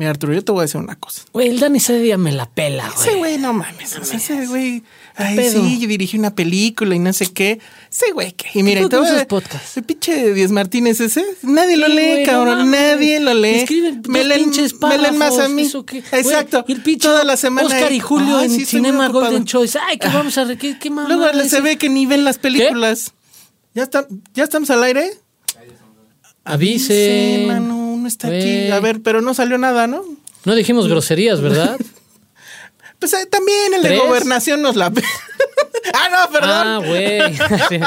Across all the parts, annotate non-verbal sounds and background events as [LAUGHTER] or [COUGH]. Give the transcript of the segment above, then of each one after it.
Mira, Arturo, yo te voy a decir una cosa. Güey, el Dani ese día me la pela, güey. Ese güey, no mames. O sea, ese güey. Ay, pedo? sí, yo dirigí una película y no sé qué. Ese güey, ¿qué? Y mira, y ¿Tú te voy a- usas podcast? El pinche Diez Martínez ese. Nadie lo lee, güey, no cabrón. nadie lo lee. Escriben me leen, pinches me leen más a mí. Exacto. Güey, y el pinche Toda la semana. Oscar y Julio Ay, en sí, Cinema. Golden Choice. Ay, que vamos a... ¿Qué, qué mamada Luego se ve que ni ven las películas. ¿Ya, está, ¿Ya estamos al aire? Avise. Sí, mano, no está aquí. A ver, pero no salió nada, ¿no? No dijimos groserías, ¿verdad? [LAUGHS] Pues eh, también el de gobernación nos la... [LAUGHS] ah, no, perdón. ah, güey.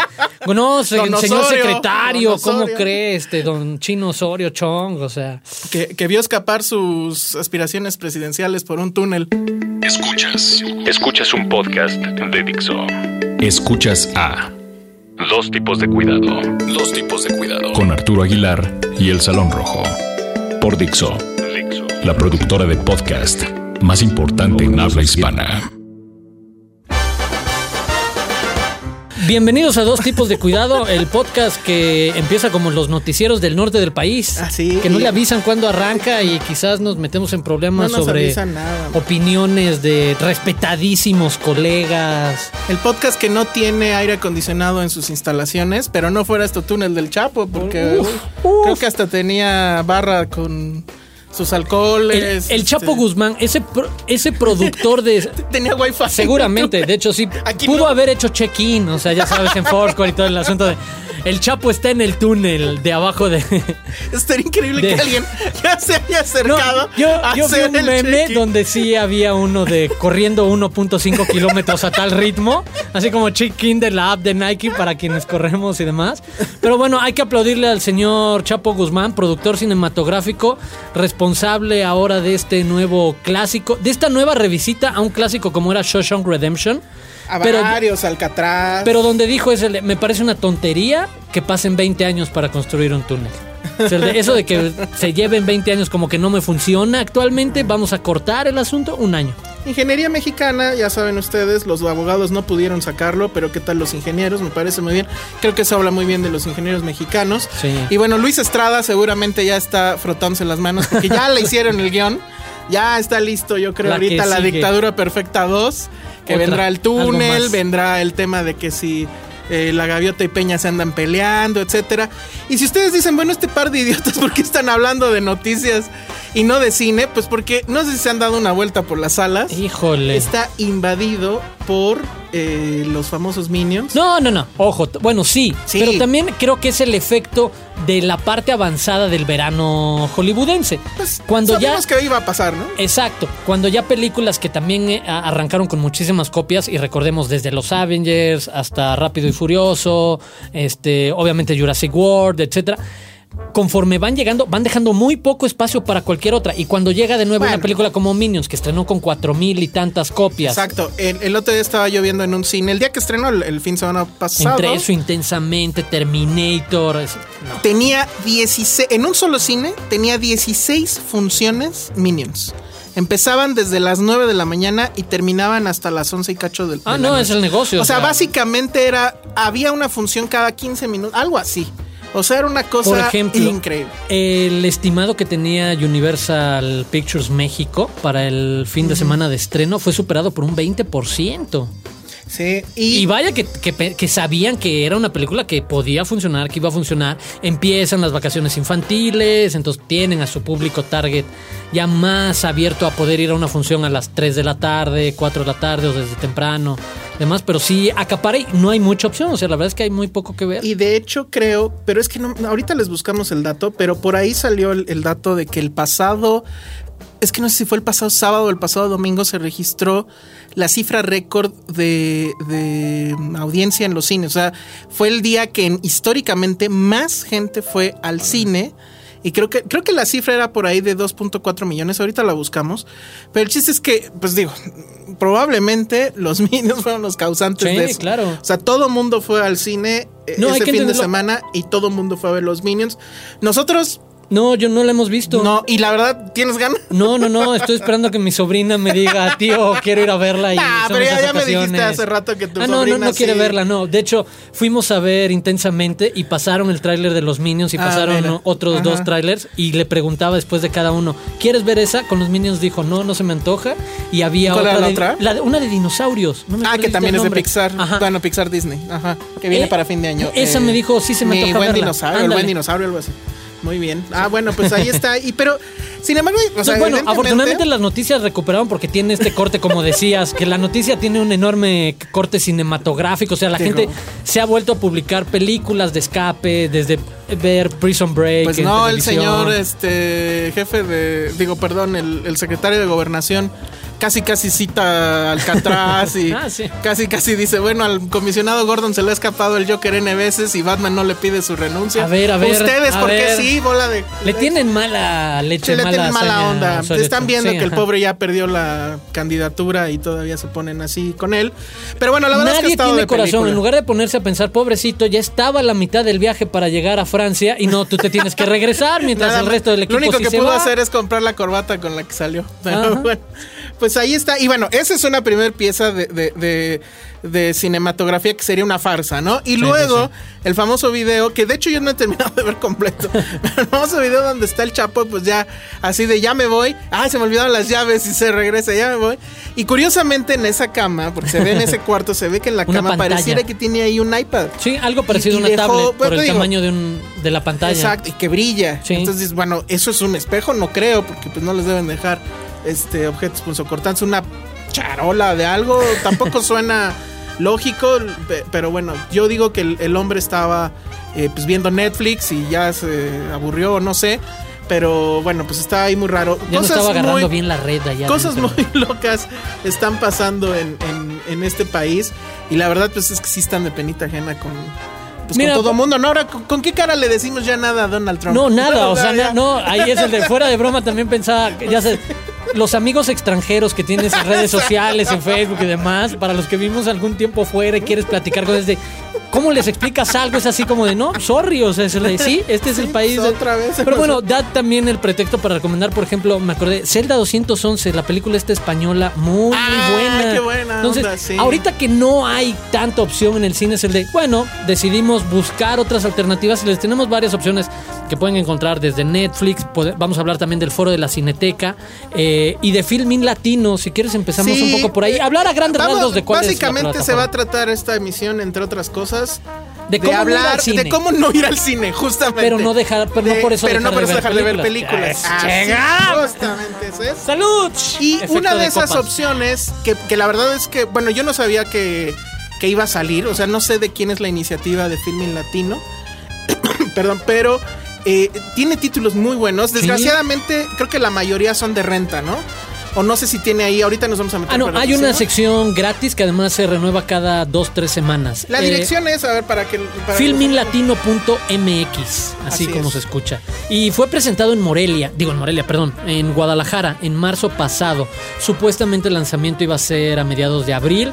[LAUGHS] No, se- Don señor Osorio, secretario, don ¿cómo cree este don Chino Osorio Chong? O sea, Que, que vio escapar sus aspiraciones presidenciales por un túnel. Escuchas. Escuchas un podcast de Dixo. Escuchas a Dos tipos de cuidado. Dos tipos de cuidado. Con Arturo Aguilar y El Salón Rojo. Por Dixo. La productora de podcast más importante en habla hispana. Bienvenidos a Dos Tipos de Cuidado, el podcast que empieza como los noticieros del norte del país. Ah, sí. Que no le avisan cuándo arranca y quizás nos metemos en problemas No nos sobre nada, opiniones de respetadísimos colegas. El podcast que no tiene aire acondicionado en sus instalaciones, pero no fuera esto túnel del Chapo, porque Uf, uy, uf. creo que hasta tenía barra con sus El, alcoholes. el Chapo este, Guzmán, ese, pro- ese productor de... [LAUGHS] Tenía wifi. Seguramente, de hecho sí, Aquí pudo no. haber hecho check-in, o sea, ya sabes, en Foursquare y todo el asunto de... El Chapo está en el túnel de abajo de... Estaría increíble De- que alguien ya se haya No, acercado yo, a yo vi hacer un el meme donde sí había uno de corriendo 1.5 [LAUGHS] kilómetros a tal ritmo, así como check-in de la app de Nike para quienes corremos y demás. Pero bueno, hay que aplaudirle al señor Chapo Guzmán, productor cinematográfico, responsable ahora de este nuevo clásico, de esta nueva revisita a un clásico como era Shawshank Redemption. A Pero, varios, Alcatraz. pero donde dijo es el, me parece una tontería que pasen 20 años para construir un túnel. O sea, eso de que se lleven 20 años como que no me funciona actualmente, vamos a cortar el asunto un año. Ingeniería mexicana, ya saben ustedes, los abogados no pudieron sacarlo, pero ¿qué tal los ingenieros? Me parece muy bien. Creo que eso habla muy bien de los ingenieros mexicanos. Sí. Y bueno, Luis Estrada seguramente ya está frotándose las manos porque ya le hicieron el guion. Ya está listo, yo creo, La ahorita la sigue. dictadura perfecta 2. Que Otra, vendrá el túnel, vendrá el tema de que si eh, la gaviota y Peña se andan peleando, etcétera. Y si ustedes dicen, bueno, este par de idiotas, [LAUGHS] ¿por qué están hablando de noticias y no de cine? Pues porque no sé si se han dado una vuelta por las salas Híjole. está invadido por eh, los famosos minions. No, no, no. Ojo, bueno, sí, Sí. Pero también creo que es el efecto de la parte avanzada del verano hollywoodense. Pues, Cuando ya. que iba a pasar, ¿no? Exacto, cuando ya películas que también eh, arrancaron con muchísimas copias y recordemos desde los Avengers hasta Rápido y Furioso, este, obviamente Jurassic World, etcétera. Conforme van llegando, van dejando muy poco espacio para cualquier otra. Y cuando llega de nuevo Bueno. una película como Minions, que estrenó con cuatro mil y tantas copias, Exacto. El, el otro día estaba yo viendo en un cine. El día que estrenó, el, el fin de semana pasado. entre eso intensamente, Terminator, es- no. Tenía 16. En un solo cine, tenía 16 funciones Minions. Empezaban desde las 9 de la mañana y terminaban hasta las 11 y cacho del Ah, no, noche. es el negocio. O sea, básicamente era. Había una función cada 15 minutos, algo así. O sea, era una cosa Por ejemplo, increíble. el estimado que tenía Universal Pictures México para el fin de semana de estreno fue superado por un 20%. Sí, Y, y, vaya que, que que sabían que era una película que podía funcionar, que iba a funcionar. Empiezan las vacaciones infantiles, entonces tienen a su público target ya más abierto a poder ir a una función a las 3 de la tarde, 4 de la tarde o desde temprano, demás. Pero sí, acapara y no hay mucha opción. O sea, la verdad es que hay muy poco que ver. y de hecho creo, pero es que no, ahorita les buscamos el dato, pero por ahí salió el, el dato de que el pasado, es que no sé si fue el pasado sábado o el pasado domingo se registró la cifra récord de, de audiencia en los cines. O sea, fue el día que en- históricamente más gente fue al cine. Y creo que, creo que la cifra era por ahí de 2.4 millones. Ahorita la buscamos. Pero el chiste es que, pues digo, probablemente los [LAUGHS] Minions fueron los causantes Sí, de eso. claro. O sea, todo mundo fue al cine eh, No, ese fin de semana y todo mundo fue a ver los Minions. Nosotros, No, yo no la hemos visto. no. Y la verdad, ¿tienes ganas? No, no, no, estoy esperando que mi sobrina me diga, tío, quiero ir a verla y son pero ya- me dijiste ocasiones". hace rato que tu Ah, no, no, no quiere sí. verla, no. De hecho, fuimos a ver intensamente y pasaron el tráiler de los Minions y Ah, pasaron mira. otros Ajá. dos tráilers y le preguntaba después de cada uno, ¿quieres ver esa? Con los Minions dijo, no, no se me antoja. Y había ¿Cuál otra, era la de- otra? la de- una de dinosaurios. No me Ah, que también es de. Pixar. Ajá. Bueno, Pixar Disney. Ajá. Que viene Eh, para fin de año. esa me dijo, sí se me antoja buen verla. dinosaurio, el buen dinosaurio, algo así. Muy bien. Ah, bueno, pues ahí está. Y pero, sin embargo, o sea, No, bueno, evidentemente- afortunadamente las noticias recuperaron porque tiene este corte, como decías, que la noticia tiene un enorme corte cinematográfico. O sea, la Digo. gente se ha vuelto a publicar películas de escape, desde ver Prison Break. Pues no, el señor este jefe de, digo, perdón, el, el secretario de gobernación casi casi cita Alcatraz y [LAUGHS] Ah, sí. casi casi dice, bueno, al comisionado Gordon se le ha escapado el Joker N veces y Batman no le pide su renuncia. A ver, a ver, Ustedes, a ¿por qué ver. sí? Bola de... Le tienen mala leche, Sí, le mala, tienen mala onda. Están viendo Sí, que el pobre ya perdió la candidatura y todavía se ponen así con él. Pero bueno, la verdad es que Nadie tiene de corazón. película. En lugar de ponerse a pensar, pobrecito, ya estaba a la mitad del viaje para llegar a Francia y no, tú te tienes que regresar mientras Nada el resto del equipo Lo único sí que se pudo va. hacer es comprar la corbata con la que salió. Pero bueno, pues ahí está. Y bueno, esa es una primera pieza de, de- de- de cinematografía que sería una farsa, ¿no? Y luego el famoso video, que de hecho yo no he terminado de ver completo. [LAUGHS] pero el famoso video donde está el Chapo, pues ya así de ya me voy. Ay, se me olvidaron las llaves y se regresa, ya me voy. Y curiosamente en esa cama, porque se ve en ese [LAUGHS] cuarto, se ve que en la cama pantalla. pareciera que tiene ahí un iPad. Sí, algo parecido Y- a una dejó- tablet pues, por el digo, tamaño de, un, de la pantalla. Exacto, y que brilla. Entonces, bueno, eso es un espejo, no creo, porque pues no les deben dejar este objetos punzocortantes, una charola de algo, tampoco [LAUGHS] suena lógico, pe- pero bueno, yo digo que el, el hombre estaba eh, pues viendo Netflix y ya se aburrió, no sé, pero bueno, pues está ahí muy raro. Ya no estaba agarrando muy- bien la red allá. Cosas muy locas están pasando en, en- en este país y la verdad pues es que sí están de penita ajena con, pues, Mira, con todo mundo. No, ahora, ¿con, con qué cara le decimos ya nada a Donald Trump? No, nada, [LAUGHS] o sea, ya. no, ahí es el de fuera de broma también pensaba, que ya sé, [LAUGHS] los amigos extranjeros que tienes en redes sociales, en Facebook y demás, para los que vimos algún tiempo fuera y quieres platicar con desde ¿cómo les explicas algo? Es así como de, no, sorry, o sea, es el de, sí, este es el país. pues, otra vez. Pero bueno, da también el pretexto para recomendar, por ejemplo, me acordé, Zelda 211, la película esta española, muy, Ah, muy buena. qué buena Entonces, onda, sí. ahorita que no hay tanta opción en el cine, es el de, bueno, decidimos buscar otras alternativas y les tenemos varias opciones que pueden encontrar desde Netflix, vamos a hablar también del foro de la Cineteca eh, y de Filmin Latino, si quieres empezamos Sí, un poco por ahí, eh, hablar a grandes vamos, rasgos de cuál es Básicamente se va a tratar esta emisión, entre otras cosas, De cómo no ir al hablar cine. de cómo no ir al cine, justamente. Pero no dejar- pero no De- por eso pero no por eso ver dejar de ver películas. Así, llegar. justamente eso es. ¡Salud! Y Efecto una de, esas copas. opciones, que, que la verdad es que, bueno, yo no sabía que, que iba a salir, o sea, no sé de quién es la iniciativa de Filming Latino, [COUGHS] perdón, pero eh, tiene títulos muy buenos. Desgraciadamente, creo que la mayoría son de renta, ¿no? O no sé si tiene ahí, ahorita nos vamos a meter. Ah, no, hay una sección gratis que además se renueva cada dos, tres semanas. La Eh, dirección es, a ver, para que... Filminlatino.mx, así, Así como es. se escucha. Y fue presentado en Morelia, digo en Morelia, perdón, en Guadalajara, en marzo pasado. Supuestamente el lanzamiento iba a ser a mediados de abril.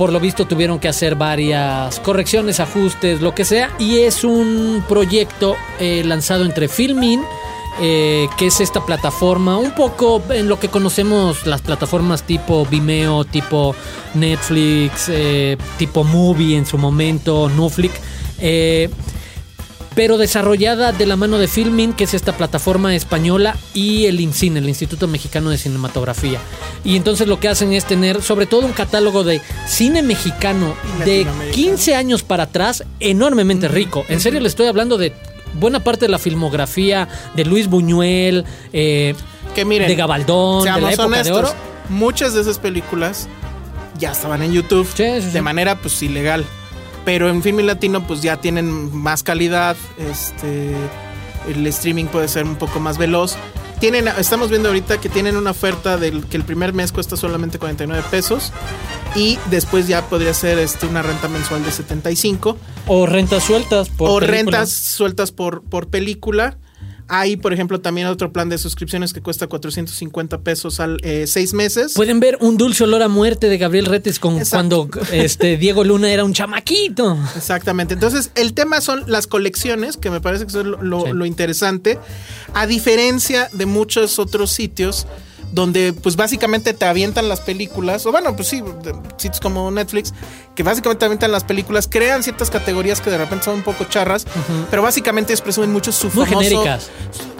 Por lo visto tuvieron que hacer varias correcciones, ajustes, lo que sea. Y es un proyecto eh, lanzado entre Filmin, eh, que es esta plataforma, un poco en lo que conocemos las plataformas tipo Vimeo, tipo Netflix, eh, tipo Movie en su momento, Nuflix. Pero desarrollada de la mano de Filmin, que es esta plataforma española, y el IMCINE, el Instituto Mexicano de Cinematografía. Y entonces lo que hacen es tener sobre todo un catálogo de cine mexicano de 15 años para atrás enormemente rico. En serio le estoy hablando de buena parte de la filmografía de Luis Buñuel, eh, Que miren, de Gabaldón, de la época de oro. muchas de esas películas ya estaban en YouTube Sí, sí, sí. de manera pues ilegal. Pero en Filmin Latino pues ya tienen más calidad, este el streaming puede ser un poco más veloz. Tienen, estamos viendo ahorita que tienen una oferta del que el primer mes cuesta solamente 49 pesos y después ya podría ser este, una renta mensual de 75 O rentas sueltas por o película. rentas sueltas por, por película. Hay, por ejemplo, también otro plan de suscripciones que cuesta 450 pesos al eh, seis meses. Pueden ver un dulce olor a muerte de Gabriel Retes con Exacto. cuando este [LAUGHS] Diego Luna era un chamaquito. Exactamente. Entonces, el tema son las colecciones, que me parece que eso es lo, lo- Sí. lo interesante. A diferencia de muchos otros sitios donde pues básicamente te avientan las películas, o bueno, pues sí, sitios como Netflix, que básicamente te avientan las películas, crean ciertas categorías que de repente son un poco charras, pero básicamente presumen mucho su Muy famoso... genéricas.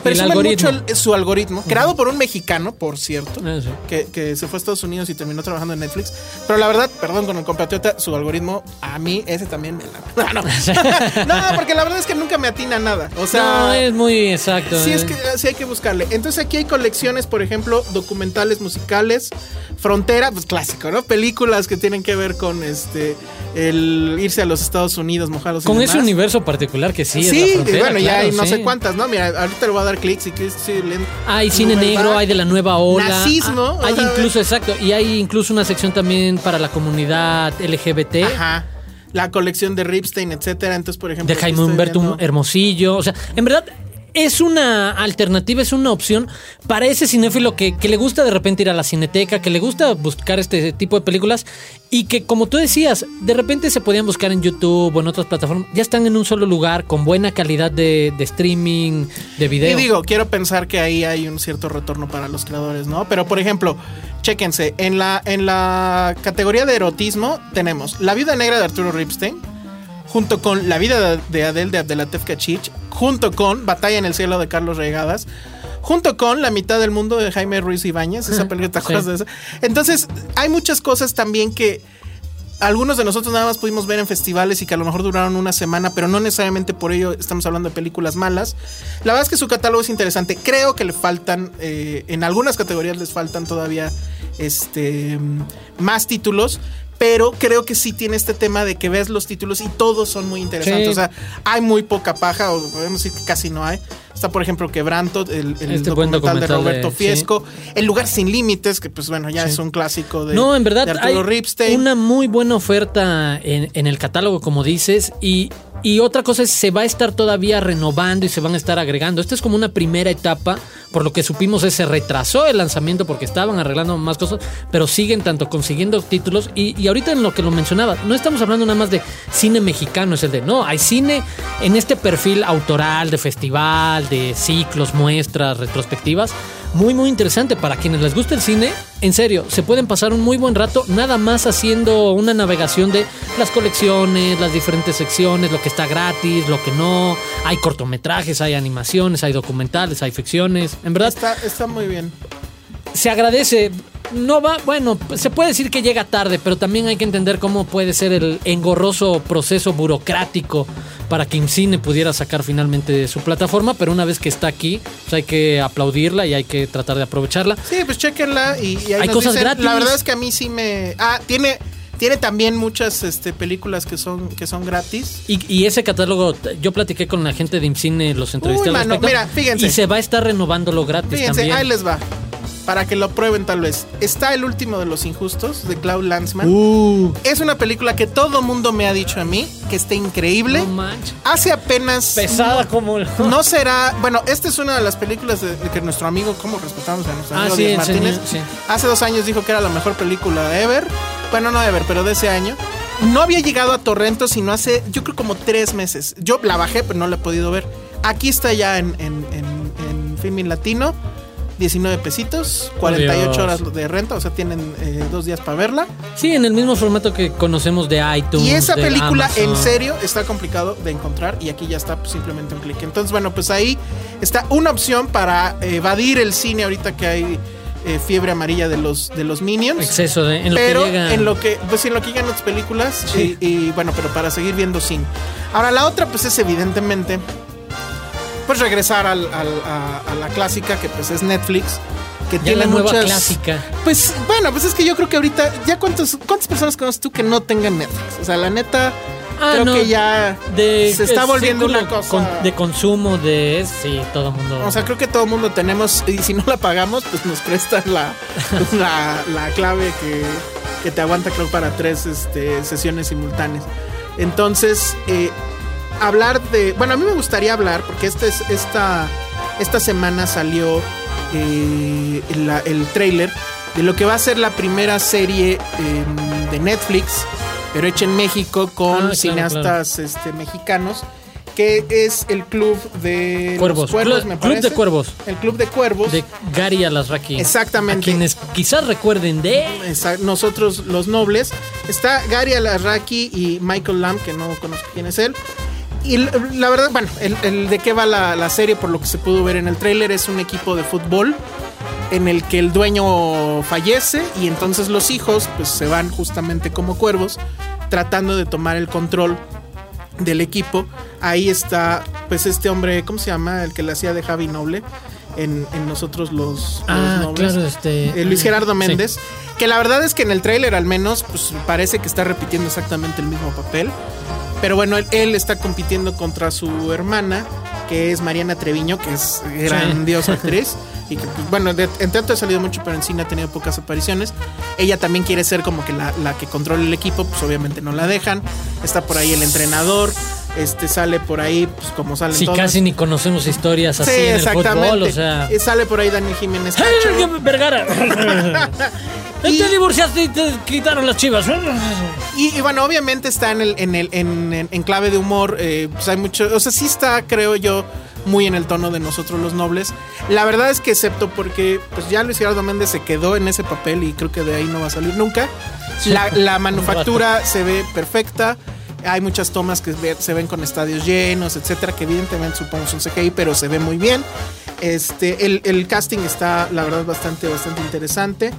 Presumen mucho el- su algoritmo, creado por un mexicano, por cierto, Ah, que, que se fue a Estados Unidos y terminó trabajando en Netflix. Pero la verdad, perdón con el compatriota, su algoritmo, a mí ese también me la. [LAUGHS] No, [LAUGHS] no. no, porque la verdad es que nunca me atina nada. O sea. no, es muy exacto. Sí, es eh. que sí hay que buscarle. Entonces aquí hay colecciones, por ejemplo, documentales musicales, Frontera, pues clásico, ¿no? Películas que tienen que ver con este el irse a los Estados Unidos, mojados y Con ese demás. universo particular que sí, es Sí, la y frontera, bueno, ya hay no sé cuántas, ¿no? Mira, ahorita le voy a dar clic si quieres. sí, Hay cine negro, hay de la nueva ola. Nazismo, Ah, Hay incluso, exacto, y hay incluso una sección también para la comunidad LGBT. Ajá. La colección de Ripstein, etcétera. Entonces, por ejemplo. de Jaime Humberto viendo- Hermosillo. O sea, en verdad es una alternativa, es una opción para ese cinéfilo que, que le gusta de repente ir a la cineteca, que le gusta buscar este tipo de películas y que, como tú decías, de repente se podían buscar en YouTube o en otras plataformas. Ya están en un solo lugar, con buena calidad de, de streaming, de Y video. digo, quiero pensar que ahí hay un cierto retorno para los creadores, ¿no? Pero, por ejemplo, chéquense, en la, en la categoría de erotismo tenemos La Viuda Negra de Arturo Ripstein, junto con La Vida de- de Adele de Abdelatef Kachich, junto con Batalla en el Cielo de Carlos Regadas, junto con La Mitad del Mundo de Jaime Ruiz Ibáñez, esa película, ¿te acuerdas Sí. de esa? Entonces, hay muchas cosas también que algunos de nosotros nada más pudimos ver en festivales y que a lo mejor duraron una semana, pero no necesariamente por ello estamos hablando de películas malas. La verdad es que su catálogo es interesante. Creo que le faltan, eh, en algunas categorías les faltan todavía este, más títulos. Pero creo que sí tiene este tema de que ves los títulos y todos son muy interesantes. Sí. O sea, hay muy poca paja, o podemos decir que casi no hay. Está, por ejemplo, Quebranto, el, el Este documental, de Roberto sí. Fiesco. El lugar sin límites, que pues bueno, ya Sí. es un clásico de, no, en verdad de Arturo hay Ripstein. una muy buena oferta en, en el catálogo, como dices, y, y otra cosa es se va a estar todavía renovando y se van a estar agregando. Esta es como una primera etapa, por lo que supimos es, se retrasó el lanzamiento porque estaban arreglando más cosas, pero siguen tanto consiguiendo títulos y, y ahorita en lo que lo mencionaba, no estamos hablando nada más de cine mexicano, es el de, no, hay cine en este perfil autoral de festival, de ciclos, muestras, retrospectivas. Muy, muy interesante para quienes les gusta el cine. En serio, se pueden pasar un muy buen rato nada más haciendo una navegación de las colecciones, las diferentes secciones, lo que está gratis, lo que no. Hay cortometrajes, hay animaciones, hay documentales, hay ficciones. En verdad, Está, está muy bien. se agradece. No va, bueno, se puede decir que llega tarde, pero también hay que entender cómo puede ser el engorroso proceso burocrático para que Incine pudiera sacar finalmente su plataforma, pero una vez que está aquí, pues hay que aplaudirla y hay que tratar de aprovecharla. Sí, pues chequenla y, y ahí Hay nos cosas dicen. gratis. La verdad es que a mí sí me. Ah, tiene. Tiene también muchas este, películas que son, que son gratis. Y, y ese catálogo, yo platiqué con la gente de IMCINE, los entrevisté Uy, al mano, respecto, mira, fíjense. Y se va a estar renovándolo gratis Fíjense, también. ahí les va. Para que lo prueben tal vez. Está El último de los injustos, de Cloud Lanzman. Uh, Es una película que todo mundo me ha dicho a mí que está increíble. no manches. Hace apenas. Pesada como... No será. Bueno, esta es una de las películas de, de que nuestro amigo, ¿cómo respetamos a nuestro Ah, amigo sí, Díaz Martínez? señor, sí. Hace dos años dijo que era la mejor película de ever. Bueno, no ever, pero de ese año. No había llegado a Torrento sino hace, yo creo, como tres meses. Yo la bajé, pero no la he podido ver. Aquí está ya en, en, en, en Filmin Latino. 19 pesitos, 48 Dios. horas de renta, o sea, tienen eh, dos días para verla. Sí, en el mismo formato que conocemos de iTunes. Y esa de película, Amazon. en serio, está complicado de encontrar y aquí ya está pues, simplemente un clic. Entonces, bueno, pues ahí está una opción para evadir el cine ahorita que hay eh, fiebre amarilla de los, de los Minions. Exceso de. En lo pero que llega. en lo que pues en lo que llegan otras películas Sí. y, y, bueno pero para seguir viendo cine ahora la otra pues es evidentemente pues regresar al- al- a, a la clásica que pues es Netflix que Ya tiene la nueva muchas clásica. pues bueno pues es que yo creo que ahorita ya cuántos cuántas personas conoces tú que no tengan Netflix o sea la neta Ah, creo no, que ya de, se está volviendo una cosa con- de consumo de. Sí, todo el mundo. o sea, creo que todo el mundo tenemos, y si no la pagamos, pues nos prestan la, [LAUGHS] la, la clave que, que te aguanta, creo, para tres este, sesiones simultáneas. Entonces, eh, hablar de. Bueno, a mí me gustaría hablar, porque este es, esta, esta semana salió eh, la- el trailer de lo que va a ser la primera serie em, de Netflix, pero hecha en México Ah, con claro, cineastas Este, mexicanos. Que es el club de Cuervos. cuervos, Club- me Club de. Cuervos. El club de cuervos. De Gary Alasraki. Exactamente. A quienes quizás recuerden de. Nosotros los nobles. Está Gary Alarraqui y Michael Lamb, que no conozco quién es él. Y la, verdad, bueno, el, el de qué va la, la serie, por lo que se pudo ver en el tráiler, es un equipo de fútbol en el que el dueño fallece y entonces los hijos pues se van justamente como cuervos tratando de tomar el control del equipo. Ahí está pues este hombre, ¿cómo se llama? El que le hacía de Javi Noble en, en nosotros los, los Ah, nobles. claro, este. Eh, Luis Gerardo sí. Méndez. Que la verdad es que en el tráiler al menos pues parece que está repitiendo exactamente el mismo papel. Pero bueno, él, él está compitiendo contra su hermana, que es Mariana Treviño, que es grandiosa actriz. Y que, pues, bueno, de- en teatro ha salido mucho, pero en cine ha tenido pocas apariciones. Ella también quiere ser como que la, la que controle el equipo, pues obviamente no la dejan. Está por ahí el entrenador. Este sale por ahí, pues como salen Si todos. casi ni conocemos historias así sí, en el fútbol, o sea. Sale por ahí Daniel Jiménez ¡Hey, Cacho. Vergara! [LAUGHS] [LAUGHS] Y- Te divorciaste y te quitaron las chivas. Y, y bueno, obviamente está en el, en el, en, en- en clave de humor. eh, pues hay mucho. O sea, sí está, creo yo, muy en el tono de nosotros los nobles. La verdad es que excepto porque pues ya Luis Gerardo Méndez se quedó en ese papel y creo que de ahí no va a salir nunca. La, la [LAUGHS] manufactura se ve perfecta. Hay muchas tomas que se ven con estadios llenos, etcétera, que evidentemente supongo son CGI, pero se ve muy bien. Este, el, el casting está, la verdad, bastante, bastante interesante.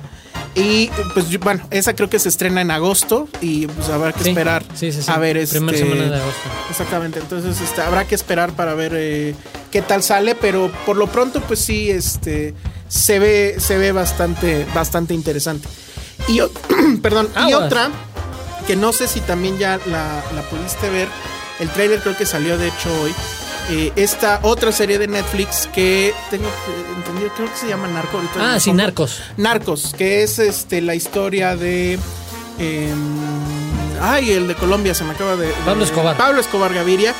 Y pues bueno, esa creo que se estrena en agosto y pues habrá que Sí, esperar sí, sí, sí. a ver este Primera semana de agosto. Exactamente, entonces este, habrá que esperar para ver eh, qué tal sale, pero por lo pronto pues sí este se ve se ve bastante bastante interesante. Y [CLEARS THROAT] perdón, y otra que no sé si también ya la, la pudiste ver, el trailer creo que salió de hecho hoy. Eh, esta otra serie de Netflix que tengo entendido, creo que se llama Narco. Ah, sí, Narcos. Narcos, que es este la historia de. em, ay, el de Colombia, se me acaba de. Pablo Escobar. Pablo Escobar Gaviria.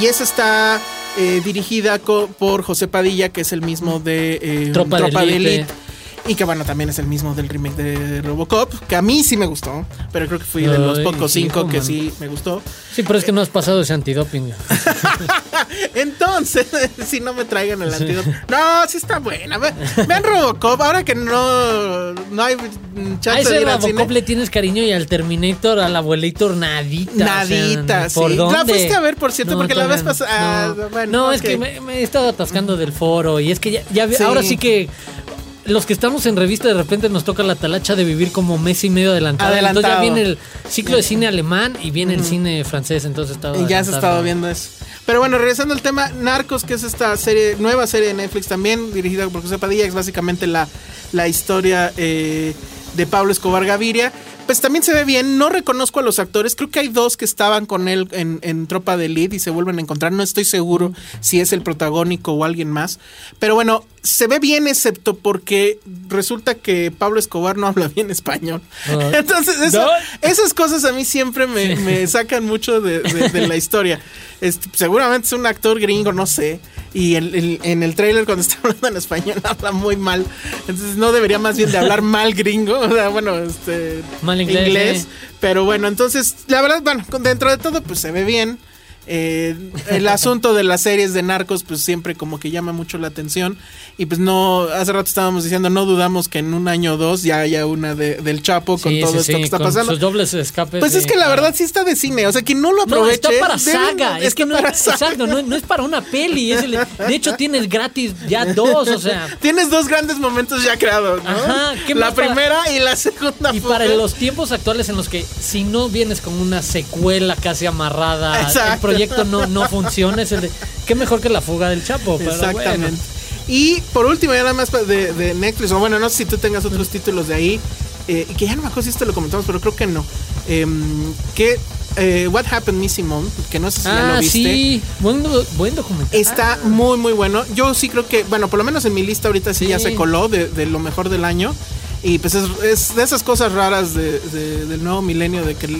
Y esa está eh, dirigida por José Padilla, que es el mismo de eh, Tropa de Elite. Elite. Y que bueno, también es el mismo del remake de Robocop, que a mí sí me gustó, pero creo que fui de los pocos cinco que man. sí me gustó. Sí, pero es que no has pasado ese antidoping. [LAUGHS] Entonces, [LAUGHS] si no me traigan el antídoto. No, sí está buena. Ve- Vean Robocop, ahora que no, no hay A chance de ese ir al Robocop cine. le tienes cariño y al Terminator, al abuelito, nadita. o sea, Nadita, sí. ¿Por La dónde? fuiste a ver, por cierto, porque la vez pasada- No, ah, bueno, No, es ok. que me, me he estado atascando del foro y es que ya, ya Sí. ahora sí que. Los que estamos en revista de repente nos toca la talacha de vivir como mes y medio adelantado. Entonces ya Adelantado. viene el ciclo de cine alemán y viene el cine francés. Entonces estaba Y ya se ha estado viendo eso. Pero bueno, regresando al tema, Narcos, que es esta serie, nueva serie de Netflix también, dirigida por José Padilla, es básicamente la, la historia eh, de Pablo Escobar Gaviria. Pues también se ve bien, no reconozco a los actores, creo que hay dos que estaban con él en, en Tropa de Elite y se vuelven a encontrar, no estoy seguro si es el protagónico o alguien más. Pero bueno, se ve bien excepto porque resulta que Pablo Escobar no [LAUGHS] habla bien español. Ah. [LAUGHS] Entonces, esas cosas a mí siempre me, me sacan mucho de, de- de la historia. Este, seguramente es un actor gringo, no sé. Y el- el- en el tráiler cuando está [LAUGHS] hablando en español habla muy mal. Entonces no debería más bien de hablar mal gringo. O sea, bueno, este... Mal inglés, eh. Pero bueno, entonces, la verdad, bueno, dentro de todo, pues se ve bien. Eh, el asunto de las series de narcos, pues siempre como que llama mucho la atención. Y pues no, hace rato estábamos diciendo, no dudamos que en un año o dos ya haya una de, del Chapo con Sí, todo sí, esto sí, que está con pasando. Sus dobles escapes. Pues es que la verdad sí está de cine. O sea, quien no lo No, aproveche. está para deben- saga. Es está que no, para saga. exacto, no, no es para una peli. es el- de hecho, tienes gratis ya dos, o sea. [LAUGHS] Tienes dos grandes momentos ya creados, ¿no? Ajá, ¿qué la para- primera y la segunda. Y para los tiempos actuales en los que si no vienes con una secuela casi amarrada, Exacto. Proyecto no, no funciona, es el de, qué mejor que la fuga del Chapo. Pero Exactamente. bueno. Y por último, ya nada más de, de Netflix, o bueno, no sé si tú tengas otros títulos de ahí, eh, que ya no me acuerdo si esto lo comentamos, pero creo que no. Em, que eh, What Happened Me Simone, que no sé si ya Ah, lo viste. sí, buen, buen documental. Está muy, muy bueno. Yo sí creo que, bueno, por lo menos en mi lista ahorita sí, Sí. ya se coló de, de lo mejor del año. Y pues es, es de esas cosas raras de- de- del nuevo milenio, de que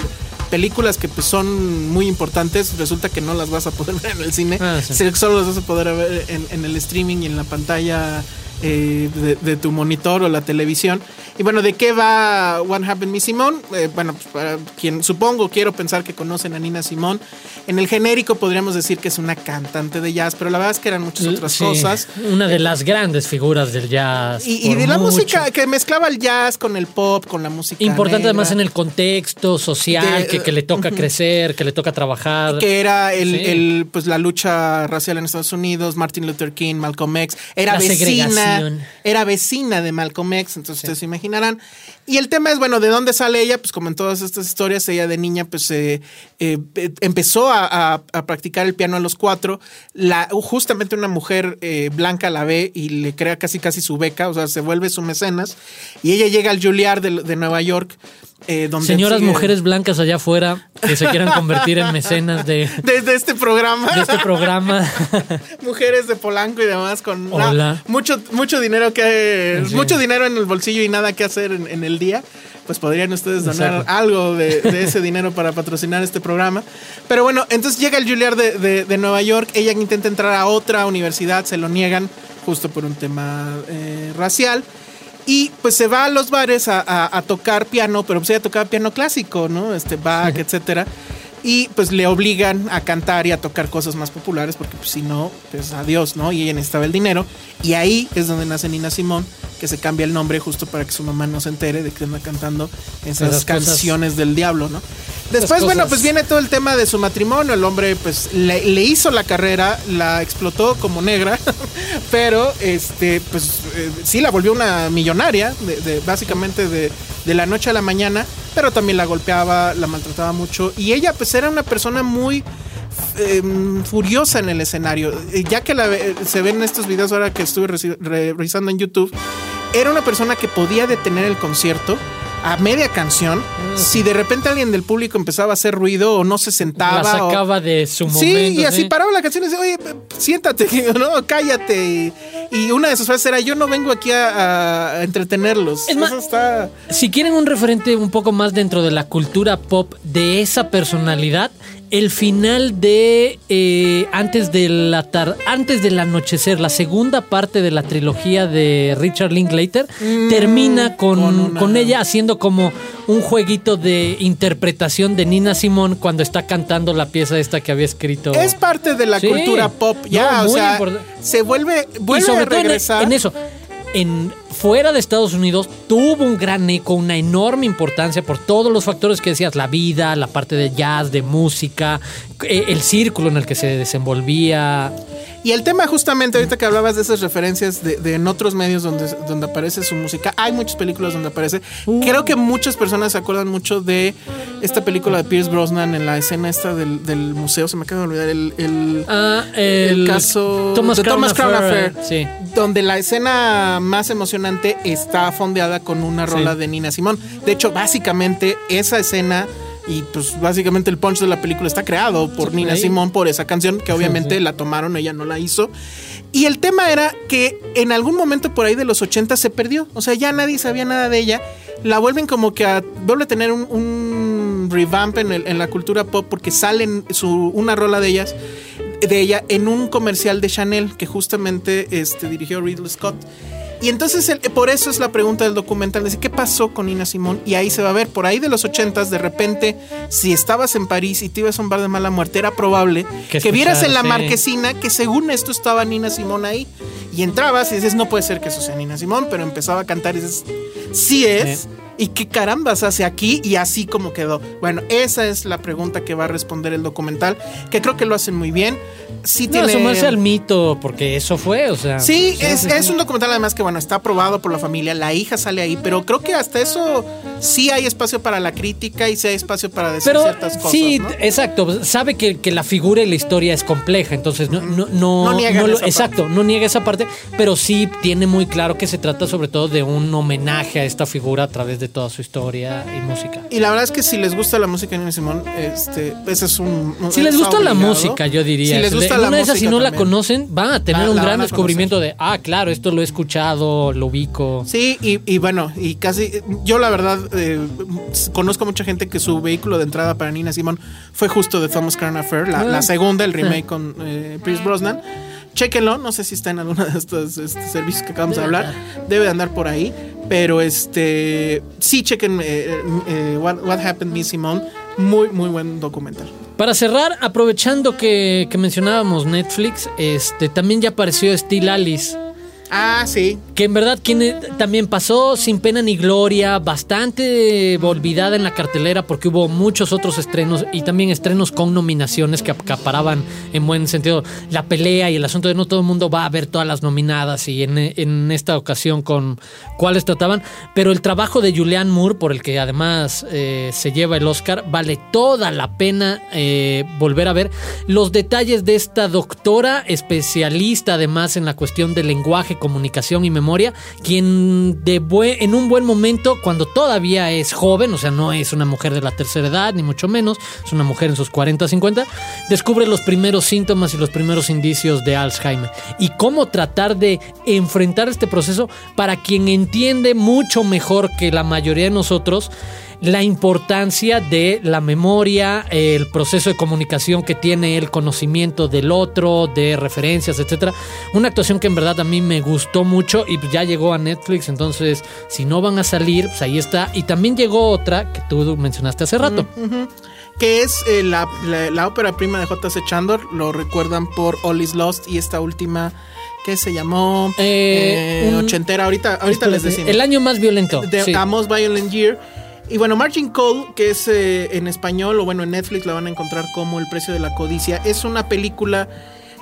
películas que pues son muy importantes, resulta que no las vas a poder [LAUGHS] ver en el cine, Ah, sí. solo las vas a poder ver en, en el streaming y en la pantalla eh, de, de tu monitor o la televisión. Y bueno, ¿de qué va What Happened Me Simone? Eh, bueno, pues para quien supongo, quiero pensar que conocen a Nina Simone. En el genérico podríamos decir que es una cantante de jazz, pero la verdad es que eran muchas otras Sí, cosas. Una de las grandes figuras del jazz. Y, de la mucho. música que mezclaba el jazz con el pop, con la música. Importante negra, además en el contexto social, De- que, que le toca crecer, que le toca trabajar. que era el, Sí. el, pues la lucha racial en Estados Unidos, Martin Luther King, Malcolm X, era La vecina, segregación. era vecina de Malcolm X, entonces ustedes se imaginarán. Y el tema es, bueno, ¿de dónde sale ella? Pues como en todas estas historias, ella de niña pues eh, eh, eh, empezó a, a- a practicar el piano a los cuatro. La, justamente una mujer eh, blanca la ve y le crea casi casi su beca, o sea, se vuelve su mecenas. Y ella llega al Juilliard de, de Nueva York. eh, donde Señoras sigue- mujeres blancas allá afuera que se quieran convertir en mecenas de, [LAUGHS] Desde este programa. de este programa. [LAUGHS] mujeres de Polanco y demás con Hola. mucho mucho dinero que Sí. mucho dinero en el bolsillo y nada que hacer en, en el día pues podrían ustedes donar Exacto. algo de, de ese dinero para patrocinar este programa pero bueno entonces llega el Juilliard de, de- de Nueva York ella intenta entrar a otra universidad se lo niegan justo por un tema eh, racial y pues se va a los bares a, a- a tocar piano, pero pues ella tocaba piano clásico, ¿no? Este Bach, etcétera. Y pues le obligan a cantar y a tocar cosas más populares porque pues, si no, pues adiós, ¿no? Y ella necesitaba el dinero. Y ahí es donde nace Nina Simón, que se cambia el nombre justo para que su mamá no se entere de que anda cantando esas, Esas cosas. canciones del diablo, ¿no? Después, bueno, pues viene todo el tema de su matrimonio. El hombre, pues, le, le hizo la carrera, la explotó como negra, [LAUGHS] pero, este, pues, eh, sí la volvió una millonaria, de, de- básicamente de, de la noche a la mañana, pero también la golpeaba, la maltrataba mucho. Y ella, pues, era una persona muy eh, furiosa en el escenario. Eh, Ya que la ve- se ven estos videos ahora que estuve revisando en YouTube, era una persona que podía detener el concierto a media canción. Si de repente alguien del público empezaba a hacer ruido o no se sentaba. La o- sacaba de su momento. Sí, y así ¿sí? paraba la canción y decía, oye, siéntate, [LAUGHS] no, cállate. Y, una de sus frases era, yo no vengo aquí a, a entretenerlos. Es más- Eso está... Si quieren un referente un poco más dentro de la cultura pop de esa personalidad, el final de eh, antes del atar- antes del anochecer, la segunda parte de la trilogía de Richard Linklater termina con, con una- con ella haciendo como un jueguito de interpretación de Nina Simone cuando está cantando la pieza esta que había escrito. Es parte de la Sí. cultura pop, ya, No, o muy sea, importante. se vuelve, y vuelve sobre a todo en- regresar. en, eso. En, fuera de Estados Unidos tuvo un gran eco, una enorme importancia por todos los factores que decías, la vida, la parte de jazz, de música, eh, el círculo en el que se desenvolvía. Y el tema justamente, ahorita que hablabas de esas referencias de, de en otros medios donde, donde aparece su música, hay muchas películas donde aparece. Creo que muchas personas se acuerdan mucho de esta película de Pierce Brosnan en la escena esta del, del museo, se me acaba de olvidar el... el Ah, el, caso Thomas de Thomas Crown Crown Affair, Affair, sí. donde la escena más emocionante está fondeada con una rola Sí. de Nina Simón. De hecho, básicamente esa escena y pues básicamente el punch de la película está creado por Nina ahí. Simón por esa canción que obviamente sí. la tomaron, ella no la hizo. Y el tema era que en algún momento por ahí de los 80 se perdió, o sea, ya nadie sabía nada de ella. La vuelven como que a vuelve a tener un, un revamp en, el- en la cultura pop porque salen su, una rola de ellas de ella en un comercial de Chanel que justamente este, dirigió Ridley Scott. Y entonces el- por eso es la pregunta del documental, de qué pasó con Nina Simón y ahí se va a ver, por ahí de los ochentas, de repente, si estabas en París y te ibas a un bar de mala muerte, era probable Que que, vieras en la sí. marquesina que según esto estaba Nina Simón ahí. Y entrabas y dices, no puede ser que eso sea Nina Simón, pero empezaba a cantar y dices, sí es. ¿Y qué carambas hace aquí? Y así como quedó. Bueno, esa es la pregunta que va a responder el documental, que creo que lo hacen muy bien. Sí No, tiene... asomarse al mito, porque eso fue, o sea. Sí, es, sí, es sí. un documental además que bueno, está aprobado por la familia, la hija sale ahí, pero creo que hasta eso sí hay espacio para la crítica y sí hay espacio para decir Pero ciertas cosas. sí, ¿no? exacto. Sabe que, que la figura y la historia es compleja, entonces no, no, no, No niega lo- exacto, no niega esa parte, pero sí tiene muy claro que se trata sobre todo de un homenaje a esta figura a través de toda su historia y música. Y la verdad es que si les gusta la música de Nina Simón, este, ese es un... Si les es gusta la obligado. música, yo diría. Si les gusta De- la una de esas, si no la también. conocen, van a tener La- un la gran descubrimiento de, ah, claro, esto lo he escuchado, lo ubico. Sí, y, y bueno, y casi, yo la verdad eh, conozco mucha gente que su vehículo de entrada para Nina Simón fue justo de Thomas Crown Affair, la, Ah. la segunda, el remake con eh, Pierce Brosnan. Chéquenlo, no sé si está en alguno de estos este, servicios que acabamos de hablar, debe de andar por ahí, pero este, sí chequen eh, eh, What, What Happened Miss Simone, muy, muy buen documental. Para cerrar, aprovechando que, que mencionábamos Netflix, este también ya apareció Steel Alice. Ah, sí, Que en verdad quien, eh, también pasó sin pena ni gloria, bastante olvidada en la cartelera porque hubo muchos otros estrenos y también estrenos con nominaciones que acaparaban en buen sentido la pelea y el asunto de no todo el mundo va a ver todas las nominadas y en, esta ocasión con cuáles trataban. Pero el trabajo de Julianne Moore, por el que además eh, se lleva el Oscar, vale toda la pena eh, volver a ver los detalles de esta doctora especialista además en la cuestión del lenguaje, comunicación y memoria, quien de en un buen momento, cuando todavía es joven, o sea, no es una mujer de la tercera edad, ni mucho menos, es una mujer en sus 40, 50, descubre los primeros síntomas y los primeros indicios de Alzheimer. Y cómo tratar de enfrentar este proceso para quien entiende mucho mejor que la mayoría de nosotros la importancia de la memoria, el proceso de comunicación que tiene el conocimiento del otro, de referencias, etcétera. Una actuación que en verdad a mí me gustó mucho y ya llegó a Netflix, entonces si no van a salir, pues ahí está. Y también llegó otra que tú mencionaste hace rato. que es eh, la, la- la ópera prima de J.C. Chandor, lo recuerdan por All Is Lost y esta última que se llamó Eh, eh, un- ochentera, ahorita, ahorita les decimos. El año más violento. The sí. Most Violent Year. Y bueno, Margin Call, que es eh, en español, o bueno, en Netflix la van a encontrar como El precio de la codicia, es una película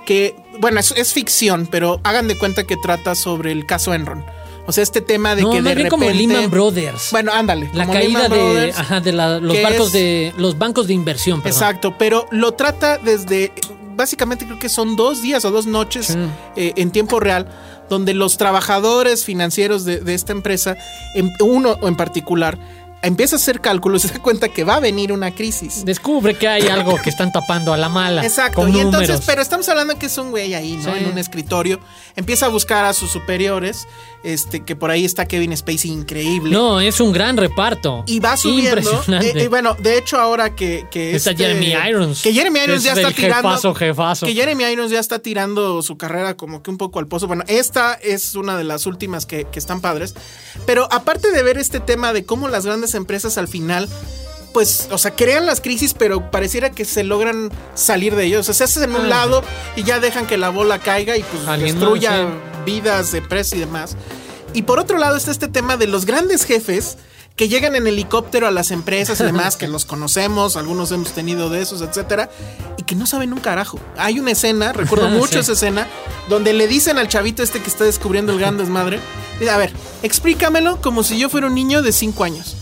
que, bueno, es, es ficción, pero hagan de cuenta que trata sobre el caso Enron. O sea, este tema de no, que de más bien repente... como Lehman Brothers. Bueno, ándale. la como caída Lehman de, Brothers, ajá, de la- los es- de los bancos de inversión. perdón. Exacto, pero lo trata desde, básicamente creo que son dos días o dos noches Sí. eh, en tiempo real, donde los trabajadores financieros de, de esta empresa, en- uno en particular, empieza a hacer cálculos y se da cuenta que va a venir una crisis. Descubre que hay algo que están tapando a la mala. Exacto, Con y números. entonces, pero estamos hablando que es un güey ahí, ¿no? Sí. En un escritorio, empieza a buscar a sus superiores, este, que por ahí está Kevin Spacey increíble. No, es un gran reparto. Y va subiendo. Impresionante. Eh, eh, bueno, de hecho, ahora que. que Está este- Jeremy Irons. Que Jeremy Irons Es ya está tirando. jefazo, jefazo. Que Jeremy Irons ya está tirando su carrera como que un poco al pozo. Bueno, esta es una de las últimas que, que están padres. Pero aparte de ver este tema de cómo las grandes empresas al final. Pues, o sea, crean las crisis, pero pareciera que se logran salir de ellos. O sea, se hacen en un lado y ya dejan que la bola caiga y pues destruya sí. vidas de presa y demás. Y por otro lado está este tema de los grandes jefes que llegan en helicóptero a las empresas y demás, que [LAUGHS] los conocemos, algunos hemos tenido de esos, etcétera, y que no saben un carajo. Hay una escena, recuerdo [LAUGHS] mucho Sí. esa escena, donde le dicen al chavito este que está descubriendo el gran desmadre, a ver, explícamelo como si yo fuera un niño de 5 años.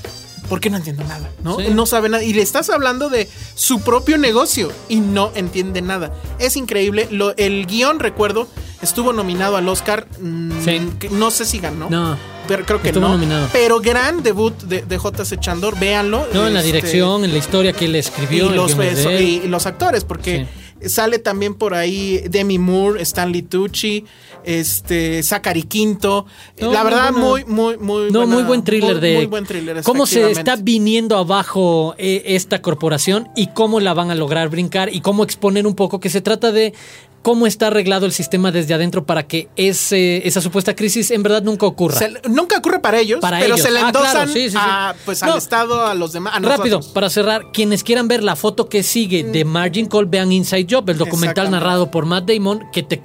Porque no entiendo nada, ¿no? Sí. No sabe nada. Y le estás hablando de su propio negocio y no entiende nada. Es increíble. Lo- el guion, recuerdo, estuvo nominado al Oscar. mm, Sí. no sé si ganó. No. Pero creo que Estuvo no. nominado. Pero gran debut de, de J.C. Chandor, véanlo. No, en la Este, dirección, en la historia que él y escribió. el los, guion es de él. y, y los actores, porque sale también por ahí Demi Moore, Stanley Tucci, este, Zachary Quinto. No, la verdad, muy, muy, muy No, buena- muy buen thriller muy- de Muy buen thriller. cómo se está viniendo abajo eh, esta corporación y cómo la van a lograr brincar y cómo exponer un poco que se trata de cómo está arreglado el sistema desde adentro para que ese, esa supuesta crisis en verdad nunca ocurra. Se- nunca ocurre para ellos, Para pero ellos. se le Ah, claro, endosan sí, sí, sí. a, pues, al. Estado, a los demás. a Rápido, para cerrar, quienes quieran ver la foto que sigue de Margin Call, vean Inside Job, el documental narrado por Matt Damon, que te,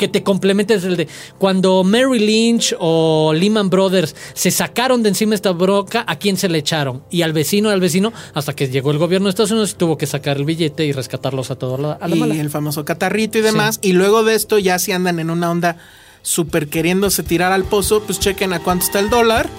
que te complementa es el de cuando Mary Lynch o Lehman Brothers se sacaron de encima esta broca, ¿a quién se le echaron? Y al vecino, al vecino, hasta que llegó el gobierno de Estados Unidos y tuvo que sacar el billete y rescatarlos a todos a la, a la y mala. el famoso catarrito y demás. Y luego de esto, ya si andan en una onda súper queriéndose tirar al pozo, pues chequen a cuánto está el dólar.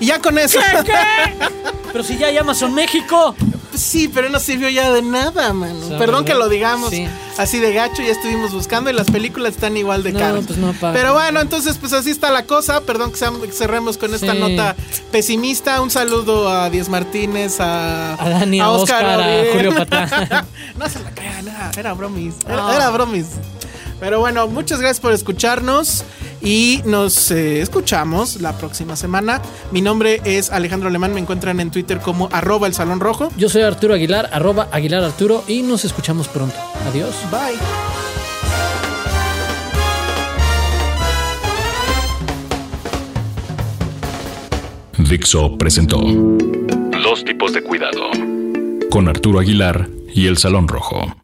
Y ya con eso. [LAUGHS] Pero si ya hay Amazon México. Pues sí, pero no sirvió ya de nada, mano. O sea, Perdón ¿verdad? que lo digamos Sí. así de gacho, ya estuvimos buscando y las películas están igual de No, caras. pues no, pa. pero bueno, entonces pues así está la cosa. Perdón que cerremos con esta Sí. nota pesimista. Un saludo a Díaz Martínez, a, A Dani, a Oscar, a Oriel. Julio Patán. [LAUGHS] no se la crean, era, era bromis. Era, No. era bromis. Pero bueno, muchas gracias por escucharnos y nos eh, escuchamos la próxima semana. Mi nombre es Alejandro Alemán, me encuentran en Twitter como arroba el Salón Rojo. Yo soy Arturo Aguilar, arroba Aguilar Arturo, y nos escuchamos pronto. Adiós. Bye. Dixo presentó Dos tipos de cuidado con Arturo Aguilar y El Salón Rojo.